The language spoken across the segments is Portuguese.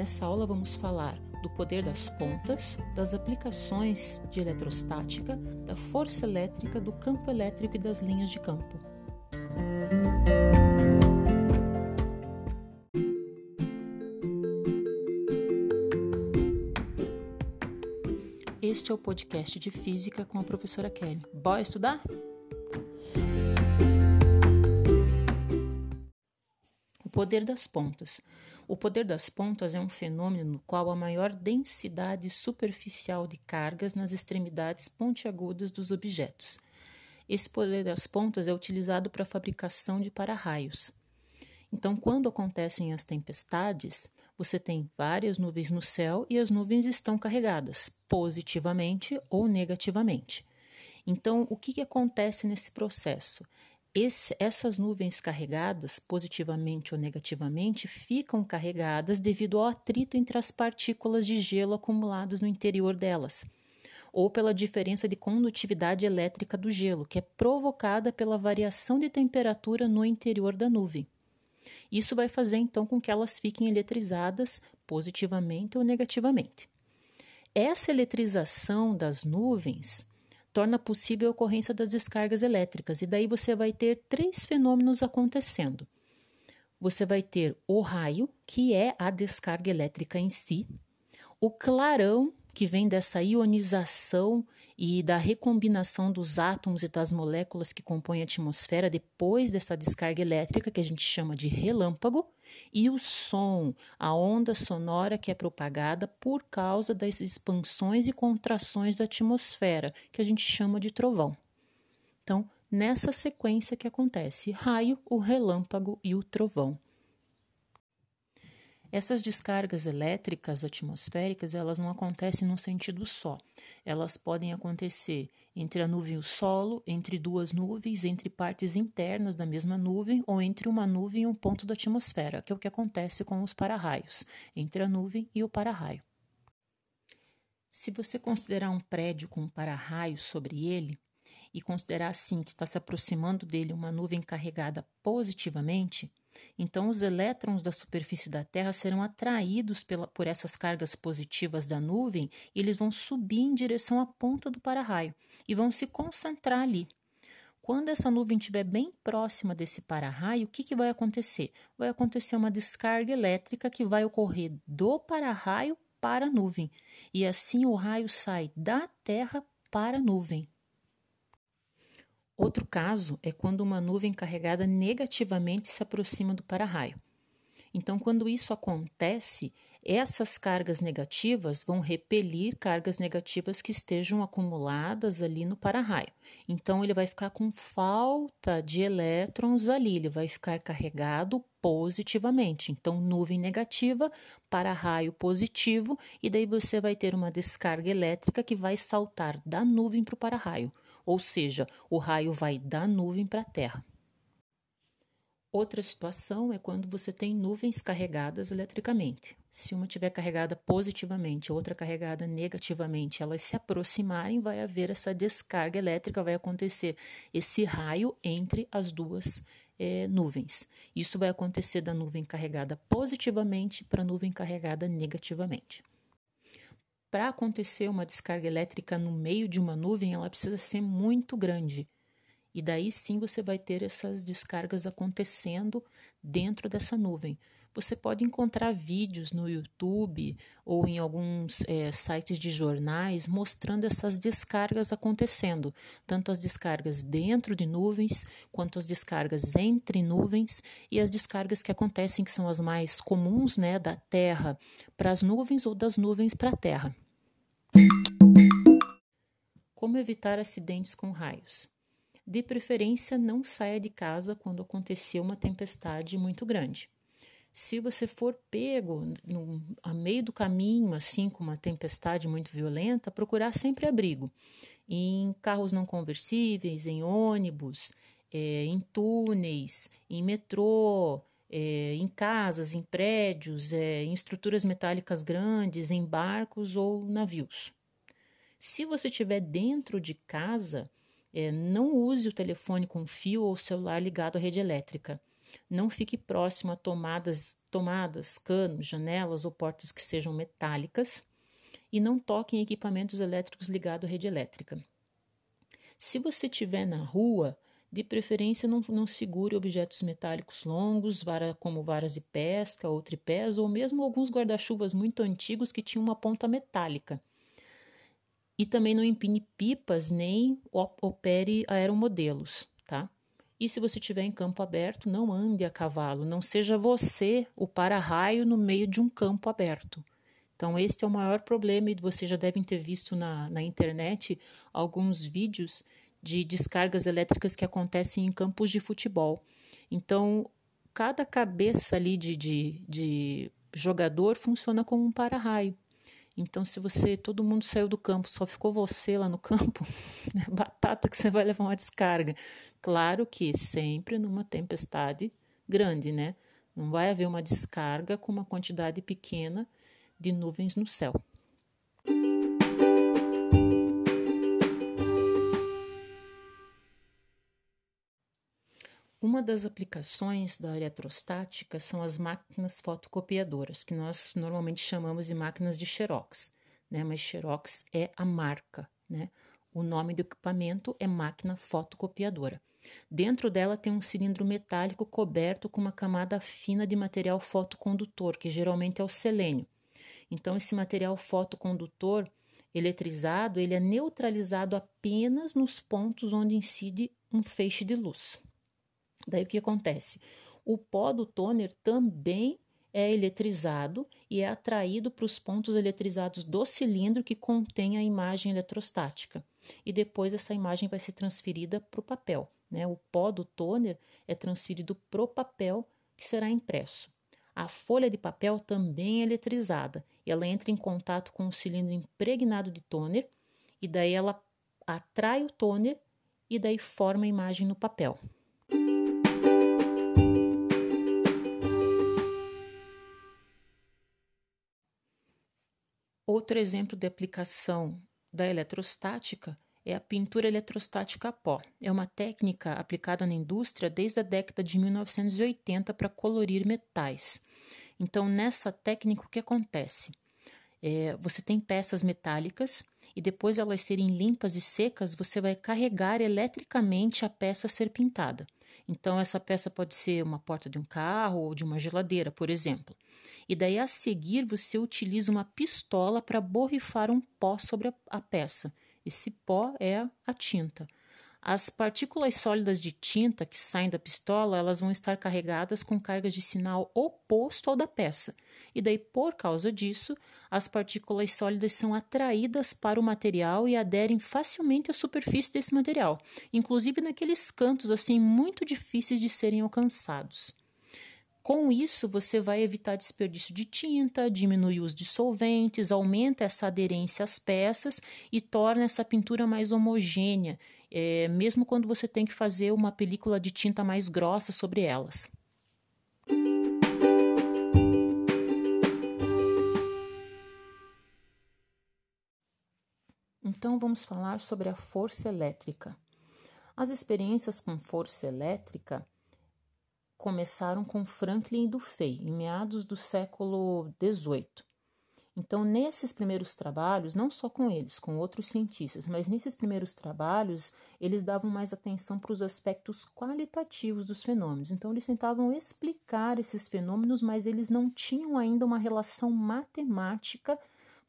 Nessa aula vamos falar do poder das pontas, das aplicações de eletrostática, da força elétrica, do campo elétrico e das linhas de campo. Este é o podcast de física com a professora Kelly. Bora estudar? O poder das pontas. O poder das pontas é um fenômeno no qual a maior densidade superficial de cargas nas extremidades pontiagudas dos objetos. Esse poder das pontas é utilizado para a fabricação de para-raios. Então, quando acontecem as tempestades, você tem várias nuvens no céu e as nuvens estão carregadas, positivamente ou negativamente. Então, o que, que acontece nesse processo? Esse, essas nuvens carregadas, positivamente ou negativamente, ficam carregadas devido ao atrito entre as partículas de gelo acumuladas no interior delas, ou pela diferença de condutividade elétrica do gelo, que é provocada pela variação de temperatura no interior da nuvem. Isso vai fazer então com que elas fiquem eletrizadas positivamente ou negativamente. Essa eletrização das nuvens torna possível a ocorrência das descargas elétricas, e daí você vai ter três fenômenos acontecendo. Você vai ter o raio, que é a descarga elétrica em si, o clarão, que vem dessa ionização e da recombinação dos átomos e das moléculas que compõem a atmosfera depois dessa descarga elétrica, que a gente chama de relâmpago, e o som, a onda sonora que é propagada por causa das expansões e contrações da atmosfera, que a gente chama de trovão. Então, nessa sequência que acontece raio, o relâmpago e o trovão. Essas descargas elétricas atmosféricas, elas não acontecem num sentido só. Elas podem acontecer entre a nuvem e o solo, entre duas nuvens, entre partes internas da mesma nuvem ou entre uma nuvem e um ponto da atmosfera, que é o que acontece com os para-raios, entre a nuvem e o para-raio. Se você considerar um prédio com um para-raio sobre ele, e considerar assim que está se aproximando dele uma nuvem carregada positivamente, então os elétrons da superfície da Terra serão atraídos pela, por essas cargas positivas da nuvem e eles vão subir em direção à ponta do para-raio e vão se concentrar ali. Quando essa nuvem estiver bem próxima desse para-raio, o que, que vai acontecer? Vai acontecer uma descarga elétrica que vai ocorrer do para-raio para a nuvem, e assim o raio sai da Terra para a nuvem. Outro caso é quando uma nuvem carregada negativamente se aproxima do para-raio. Então, quando isso acontece, essas cargas negativas vão repelir cargas negativas que estejam acumuladas ali no para-raio. Então, ele vai ficar com falta de elétrons ali, ele vai ficar carregado positivamente. Então, nuvem negativa, para-raio positivo, e daí você vai ter uma descarga elétrica que vai saltar da nuvem para o para-raio ou seja, o raio vai da nuvem para a Terra. Outra situação é quando você tem nuvens carregadas eletricamente. Se uma estiver carregada positivamente, outra carregada negativamente, elas se aproximarem, vai haver essa descarga elétrica, vai acontecer esse raio entre as duas é, nuvens. Isso vai acontecer da nuvem carregada positivamente para a nuvem carregada negativamente. Para acontecer uma descarga elétrica no meio de uma nuvem, ela precisa ser muito grande. E daí sim você vai ter essas descargas acontecendo dentro dessa nuvem. Você pode encontrar vídeos no YouTube ou em alguns é, sites de jornais mostrando essas descargas acontecendo, tanto as descargas dentro de nuvens, quanto as descargas entre nuvens e as descargas que acontecem, que são as mais comuns, né, da Terra para as nuvens ou das nuvens para a Terra. Como evitar acidentes com raios? De preferência, não saia de casa quando acontecer uma tempestade muito grande. Se você for pego no, a meio do caminho, assim, com uma tempestade muito violenta, procurar sempre abrigo. Em carros não conversíveis, em ônibus, é, em túneis, em metrô, é, em casas, em prédios, é, em estruturas metálicas grandes, em barcos ou navios. Se você estiver dentro de casa, é, não use o telefone com fio ou celular ligado à rede elétrica. Não fique próximo a tomadas tomadas, canos, janelas ou portas que sejam metálicas e não toque em equipamentos elétricos ligados à rede elétrica. Se você estiver na rua, de preferência não, não segure objetos metálicos longos, vara, como varas de pesca ou tripés, ou mesmo alguns guarda-chuvas muito antigos que tinham uma ponta metálica. E também não empine pipas nem opere aeromodelos, tá? E se você estiver em campo aberto, não ande a cavalo, não seja você o para-raio no meio de um campo aberto. Então, este é o maior problema, e vocês já devem ter visto na, na internet alguns vídeos de descargas elétricas que acontecem em campos de futebol. Então, cada cabeça ali de, de, de jogador funciona como um para-raio. Então, se você, todo mundo saiu do campo, só ficou você lá no campo, é batata que você vai levar uma descarga. Claro que sempre numa tempestade grande, né? Não vai haver uma descarga com uma quantidade pequena de nuvens no céu. Uma das aplicações da eletrostática são as máquinas fotocopiadoras, que nós normalmente chamamos de máquinas de Xerox, né? mas Xerox é a marca. Né? O nome do equipamento é máquina fotocopiadora. Dentro dela tem um cilindro metálico coberto com uma camada fina de material fotocondutor, que geralmente é o selênio. Então, esse material fotocondutor eletrizado ele é neutralizado apenas nos pontos onde incide um feixe de luz. Daí o que acontece? O pó do toner também é eletrizado e é atraído para os pontos eletrizados do cilindro que contém a imagem eletrostática. E depois essa imagem vai ser transferida para o papel. Né? O pó do toner é transferido para o papel que será impresso. A folha de papel também é eletrizada e ela entra em contato com o cilindro impregnado de toner e daí ela atrai o toner e daí forma a imagem no papel. Outro exemplo de aplicação da eletrostática é a pintura eletrostática a pó. É uma técnica aplicada na indústria desde a década de 1980 para colorir metais. Então, nessa técnica, o que acontece? É, você tem peças metálicas e depois elas serem limpas e secas, você vai carregar eletricamente a peça a ser pintada. Então, essa peça pode ser uma porta de um carro ou de uma geladeira, por exemplo e daí a seguir você utiliza uma pistola para borrifar um pó sobre a, a peça. Esse pó é a tinta. As partículas sólidas de tinta que saem da pistola, elas vão estar carregadas com cargas de sinal oposto ao da peça. E daí, por causa disso, as partículas sólidas são atraídas para o material e aderem facilmente à superfície desse material, inclusive naqueles cantos assim muito difíceis de serem alcançados. Com isso, você vai evitar desperdício de tinta, diminui os dissolventes, aumenta essa aderência às peças e torna essa pintura mais homogênea, é, mesmo quando você tem que fazer uma película de tinta mais grossa sobre elas. Então vamos falar sobre a força elétrica. As experiências com força elétrica começaram com Franklin e Dufay, em meados do século XVIII. Então, nesses primeiros trabalhos, não só com eles, com outros cientistas, mas nesses primeiros trabalhos, eles davam mais atenção para os aspectos qualitativos dos fenômenos. Então, eles tentavam explicar esses fenômenos, mas eles não tinham ainda uma relação matemática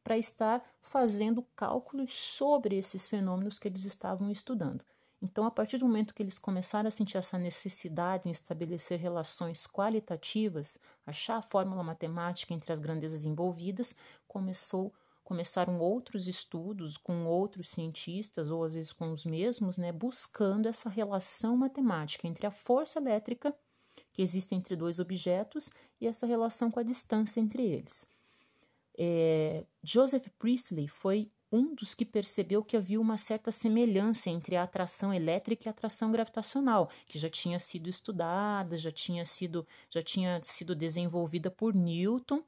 para estar fazendo cálculos sobre esses fenômenos que eles estavam estudando. Então, a partir do momento que eles começaram a sentir essa necessidade em estabelecer relações qualitativas, achar a fórmula matemática entre as grandezas envolvidas, começou começaram outros estudos com outros cientistas ou às vezes com os mesmos, né, buscando essa relação matemática entre a força elétrica que existe entre dois objetos e essa relação com a distância entre eles. É, Joseph Priestley foi um dos que percebeu que havia uma certa semelhança entre a atração elétrica e a atração gravitacional, que já tinha sido estudada, já tinha sido, já tinha sido desenvolvida por Newton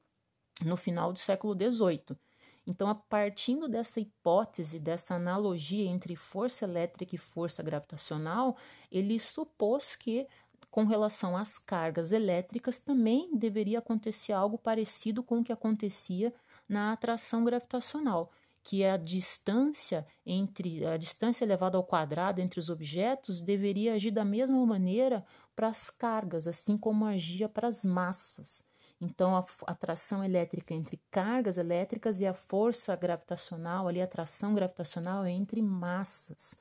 no final do século XVIII. Então, a partindo dessa hipótese, dessa analogia entre força elétrica e força gravitacional, ele supôs que com relação às cargas elétricas, também deveria acontecer algo parecido com o que acontecia na atração gravitacional, que a distância entre a distância elevada ao quadrado entre os objetos deveria agir da mesma maneira para as cargas, assim como agia para as massas. Então, a atração elétrica entre cargas elétricas e a força gravitacional, ali a atração gravitacional é entre massas.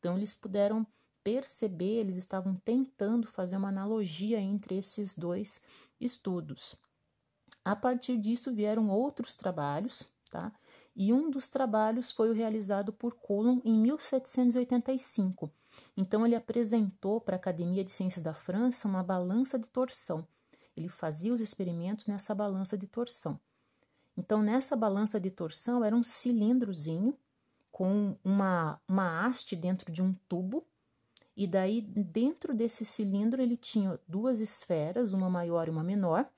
Então, eles puderam perceber, eles estavam tentando fazer uma analogia entre esses dois estudos. A partir disso vieram outros trabalhos, tá? E um dos trabalhos foi o realizado por Coulomb em 1785. Então ele apresentou para a Academia de Ciências da França uma balança de torção. Ele fazia os experimentos nessa balança de torção. Então nessa balança de torção era um cilindrozinho com uma, uma haste dentro de um tubo e daí dentro desse cilindro ele tinha duas esferas, uma maior e uma menor,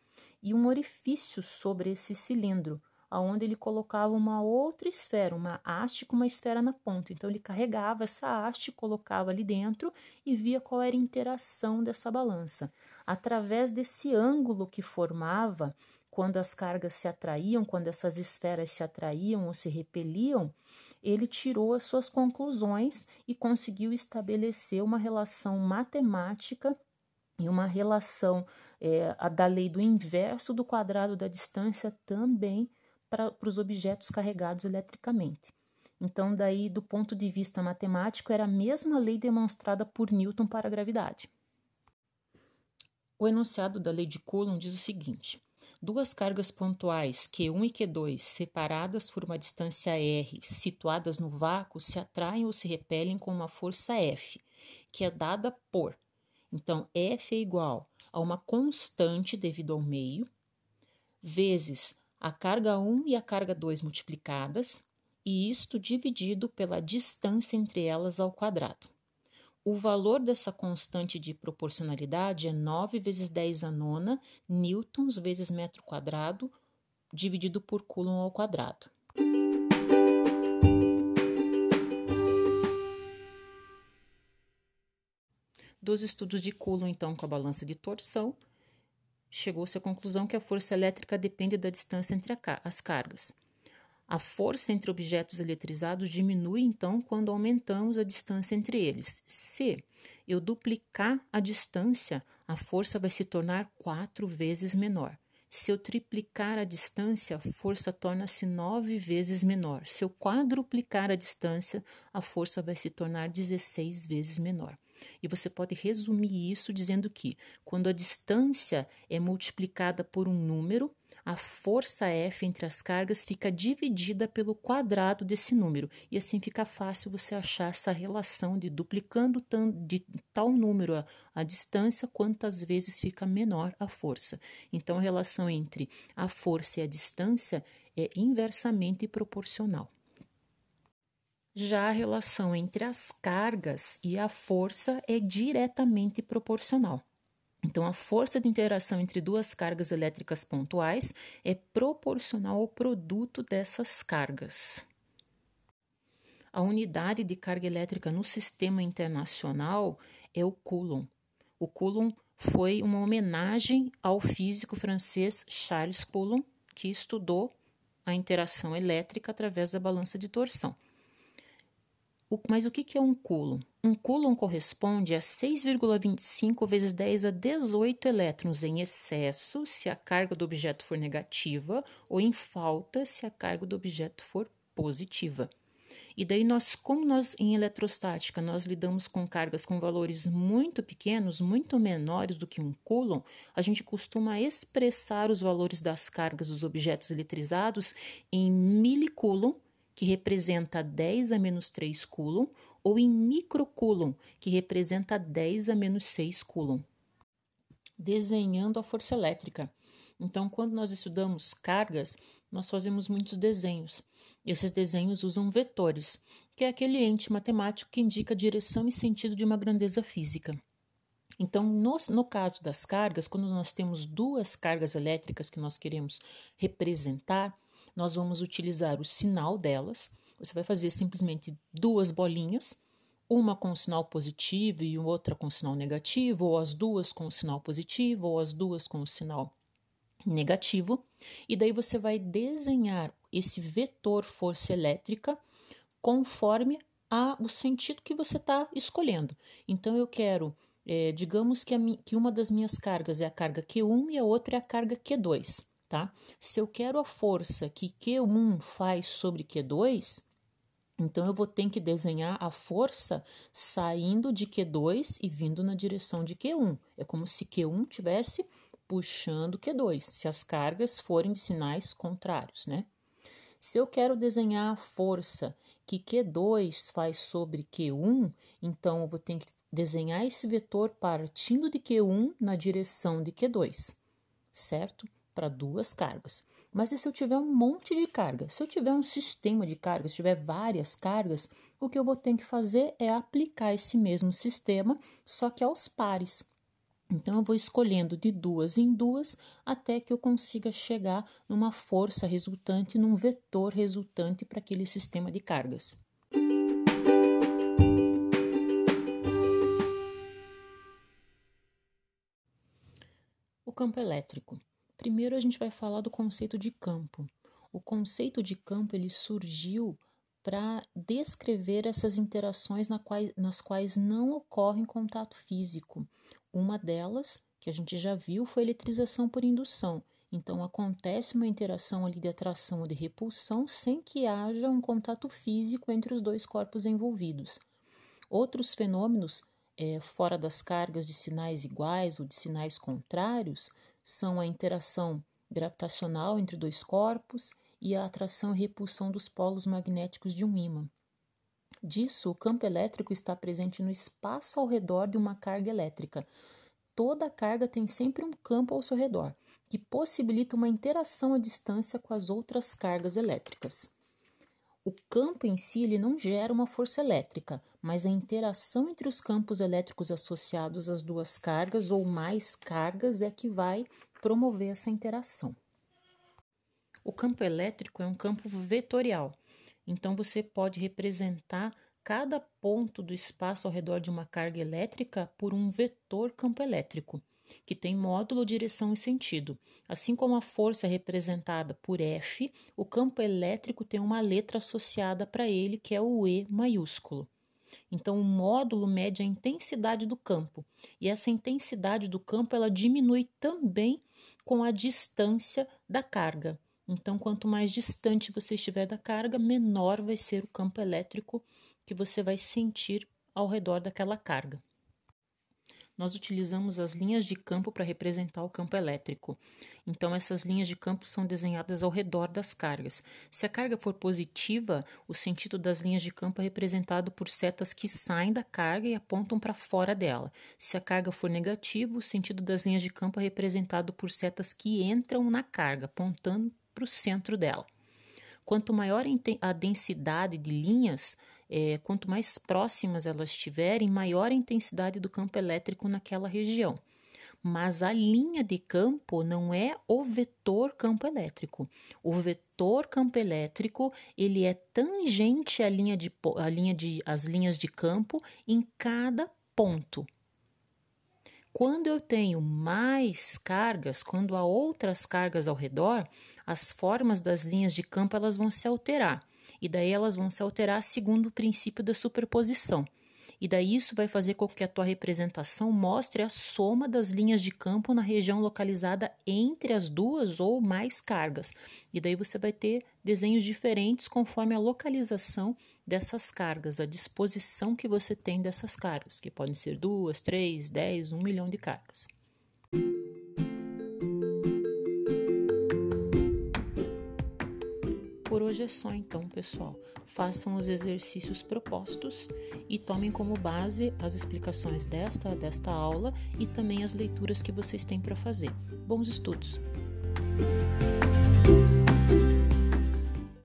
e um orifício sobre esse cilindro, aonde ele colocava uma outra esfera, uma haste com uma esfera na ponta. Então ele carregava essa haste, colocava ali dentro e via qual era a interação dessa balança. Através desse ângulo que formava quando as cargas se atraíam, quando essas esferas se atraíam ou se repeliam, ele tirou as suas conclusões e conseguiu estabelecer uma relação matemática e uma relação é, da lei do inverso do quadrado da distância também para os objetos carregados eletricamente. Então, daí, do ponto de vista matemático, era a mesma lei demonstrada por Newton para a gravidade. O enunciado da lei de Coulomb diz o seguinte: Duas cargas pontuais Q1 e Q2, separadas por uma distância r, situadas no vácuo, se atraem ou se repelem com uma força F, que é dada por. Então, F é igual a uma constante devido ao meio, vezes a carga 1 e a carga 2 multiplicadas, e isto dividido pela distância entre elas ao quadrado. O valor dessa constante de proporcionalidade é 9 vezes 10 a nona newtons vezes metro quadrado, dividido por coulomb ao quadrado. Dos estudos de Coulomb, então, com a balança de torção, chegou-se à conclusão que a força elétrica depende da distância entre as cargas. A força entre objetos eletrizados diminui então quando aumentamos a distância entre eles. Se eu duplicar a distância, a força vai se tornar quatro vezes menor. Se eu triplicar a distância, a força torna-se nove vezes menor. Se eu quadruplicar a distância, a força vai se tornar 16 vezes menor. E você pode resumir isso dizendo que, quando a distância é multiplicada por um número, a força F entre as cargas fica dividida pelo quadrado desse número, e assim fica fácil você achar essa relação de duplicando de tal número a, a distância, quantas vezes fica menor a força. Então, a relação entre a força e a distância é inversamente proporcional. Já a relação entre as cargas e a força é diretamente proporcional. Então, a força de interação entre duas cargas elétricas pontuais é proporcional ao produto dessas cargas. A unidade de carga elétrica no sistema internacional é o Coulomb. O Coulomb foi uma homenagem ao físico francês Charles Coulomb, que estudou a interação elétrica através da balança de torção. Mas o que, que é um coulomb? Um coulomb corresponde a 6,25 vezes 10 a 18 elétrons em excesso se a carga do objeto for negativa ou em falta se a carga do objeto for positiva. E daí nós, como nós em eletrostática nós lidamos com cargas com valores muito pequenos, muito menores do que um coulomb, a gente costuma expressar os valores das cargas dos objetos eletrizados em milicoulomb que representa 10 a menos 3 coulomb, ou em microcoulomb, que representa 10 a menos 6 coulomb. Desenhando a força elétrica. Então, quando nós estudamos cargas, nós fazemos muitos desenhos. Esses desenhos usam vetores, que é aquele ente matemático que indica a direção e sentido de uma grandeza física. Então, no, no, caso das cargas, quando nós temos duas cargas elétricas que nós queremos representar, nós vamos utilizar o sinal delas. Você vai fazer simplesmente duas bolinhas, uma com sinal positivo e outra com sinal negativo, ou as duas com sinal positivo, ou as duas com sinal negativo, e daí você vai desenhar esse vetor força elétrica conforme a, o sentido que você está escolhendo. Então, eu quero, é, digamos que, a, que uma das minhas cargas é a carga Q1 e a outra é a carga Q2. Tá? Se eu quero a força que Q1 faz sobre Q2, então eu vou ter que desenhar a força saindo de Q2 e vindo na direção de Q1. É como se Q1 tivesse puxando Q2, se as cargas forem de sinais contrários, né? Se eu quero desenhar a força que Q2 faz sobre Q1, então eu vou ter que desenhar esse vetor partindo de Q1 na direção de Q2, certo? Para duas cargas. Mas e se eu tiver um monte de carga? Se eu tiver um sistema de cargas, se tiver várias cargas, o que eu vou ter que fazer é aplicar esse mesmo sistema, só que aos pares. Então, eu vou escolhendo de duas em duas até que eu consiga chegar numa força resultante, num vetor resultante para aquele sistema de cargas. O campo elétrico. Primeiro a gente vai falar do conceito de campo. O conceito de campo ele surgiu para descrever essas interações na quais, nas quais não ocorre contato físico. Uma delas, que a gente já viu, foi a eletrização por indução. Então, acontece uma interação ali de atração ou de repulsão sem que haja um contato físico entre os dois corpos envolvidos. Outros fenômenos, é, fora das cargas de sinais iguais ou de sinais contrários, são a interação gravitacional entre dois corpos e a atração e repulsão dos polos magnéticos de um ímã. Disso, o campo elétrico está presente no espaço ao redor de uma carga elétrica. Toda carga tem sempre um campo ao seu redor, que possibilita uma interação à distância com as outras cargas elétricas. O campo em si ele não gera uma força elétrica, mas a interação entre os campos elétricos associados às duas cargas ou mais cargas é que vai promover essa interação. O campo elétrico é um campo vetorial, então você pode representar cada ponto do espaço ao redor de uma carga elétrica por um vetor campo elétrico que tem módulo, direção e sentido. Assim como a força é representada por F, o campo elétrico tem uma letra associada para ele, que é o E maiúsculo. Então, o módulo mede a intensidade do campo, e essa intensidade do campo ela diminui também com a distância da carga. Então, quanto mais distante você estiver da carga, menor vai ser o campo elétrico que você vai sentir ao redor daquela carga nós utilizamos as linhas de campo para representar o campo elétrico. Então, essas linhas de campo são desenhadas ao redor das cargas. Se a carga for positiva, o sentido das linhas de campo é representado por setas que saem da carga e apontam para fora dela. Se a carga for negativa, o sentido das linhas de campo é representado por setas que entram na carga, apontando para o centro dela. Quanto maior a densidade de linhas, é, quanto mais próximas elas estiverem, maior a intensidade do campo elétrico naquela região. Mas a linha de campo não é o vetor campo elétrico. O vetor campo elétrico ele é tangente à linha de, à linha de, às linhas de campo em cada ponto. Quando eu tenho mais cargas, quando há outras cargas ao redor, as formas das linhas de campo elas vão se alterar e daí elas vão se alterar segundo o princípio da superposição. E daí isso vai fazer com que a tua representação mostre a soma das linhas de campo na região localizada entre as duas ou mais cargas. E daí você vai ter desenhos diferentes conforme a localização dessas cargas, a disposição que você tem dessas cargas, que podem ser duas, três, dez, um milhão de cargas. Por hoje é só então, pessoal. Façam os exercícios propostos e tomem como base as explicações desta desta aula e também as leituras que vocês têm para fazer. Bons estudos.